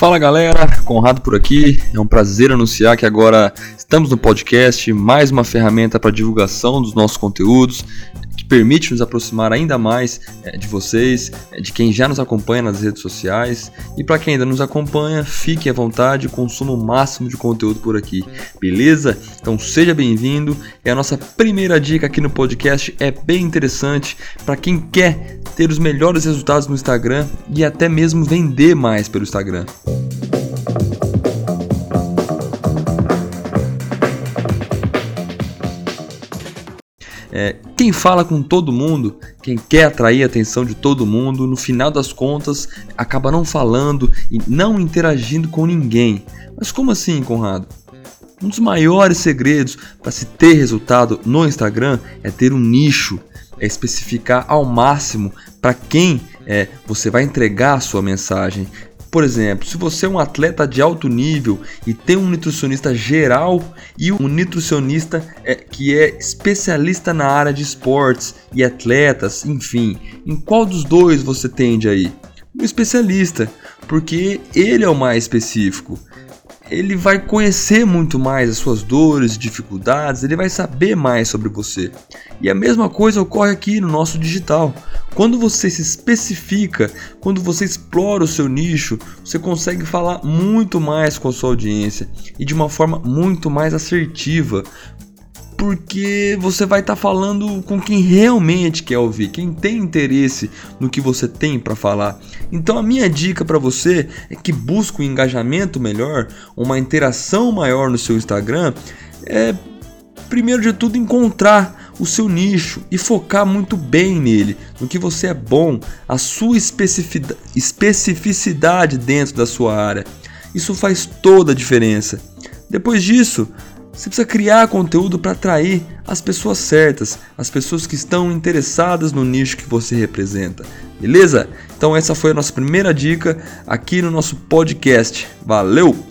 Fala galera, Conrado por aqui. É um prazer anunciar que agora estamos no podcast, mais uma ferramenta para divulgação dos nossos conteúdos permite nos aproximar ainda mais é, de vocês, é, de quem já nos acompanha nas redes sociais. E para quem ainda nos acompanha, fique à vontade, consuma o máximo de conteúdo por aqui, beleza? Então seja bem-vindo. É a nossa primeira dica aqui no podcast, é bem interessante para quem quer ter os melhores resultados no Instagram e até mesmo vender mais pelo Instagram. É, quem fala com todo mundo, quem quer atrair a atenção de todo mundo, no final das contas acaba não falando e não interagindo com ninguém. Mas como assim, Conrado? Um dos maiores segredos para se ter resultado no Instagram é ter um nicho, é especificar ao máximo para quem é, você vai entregar a sua mensagem, por exemplo, se você é um atleta de alto nível e tem um nutricionista geral e um nutricionista é, que é especialista na área de esportes e atletas, enfim, em qual dos dois você tende aí? Um especialista, porque ele é o mais específico ele vai conhecer muito mais as suas dores, dificuldades, ele vai saber mais sobre você. E a mesma coisa ocorre aqui no nosso digital. Quando você se especifica, quando você explora o seu nicho, você consegue falar muito mais com a sua audiência e de uma forma muito mais assertiva, porque você vai estar tá falando com quem realmente quer ouvir, quem tem interesse no que você tem para falar. Então a minha dica para você é que busque um engajamento melhor, uma interação maior no seu Instagram, é primeiro de tudo encontrar o seu nicho e focar muito bem nele, no que você é bom, a sua especificidade dentro da sua área. Isso faz toda a diferença. Depois disso, você precisa criar conteúdo para atrair as pessoas certas, as pessoas que estão interessadas no nicho que você representa. Beleza? Então essa foi a nossa primeira dica aqui no nosso podcast. Valeu!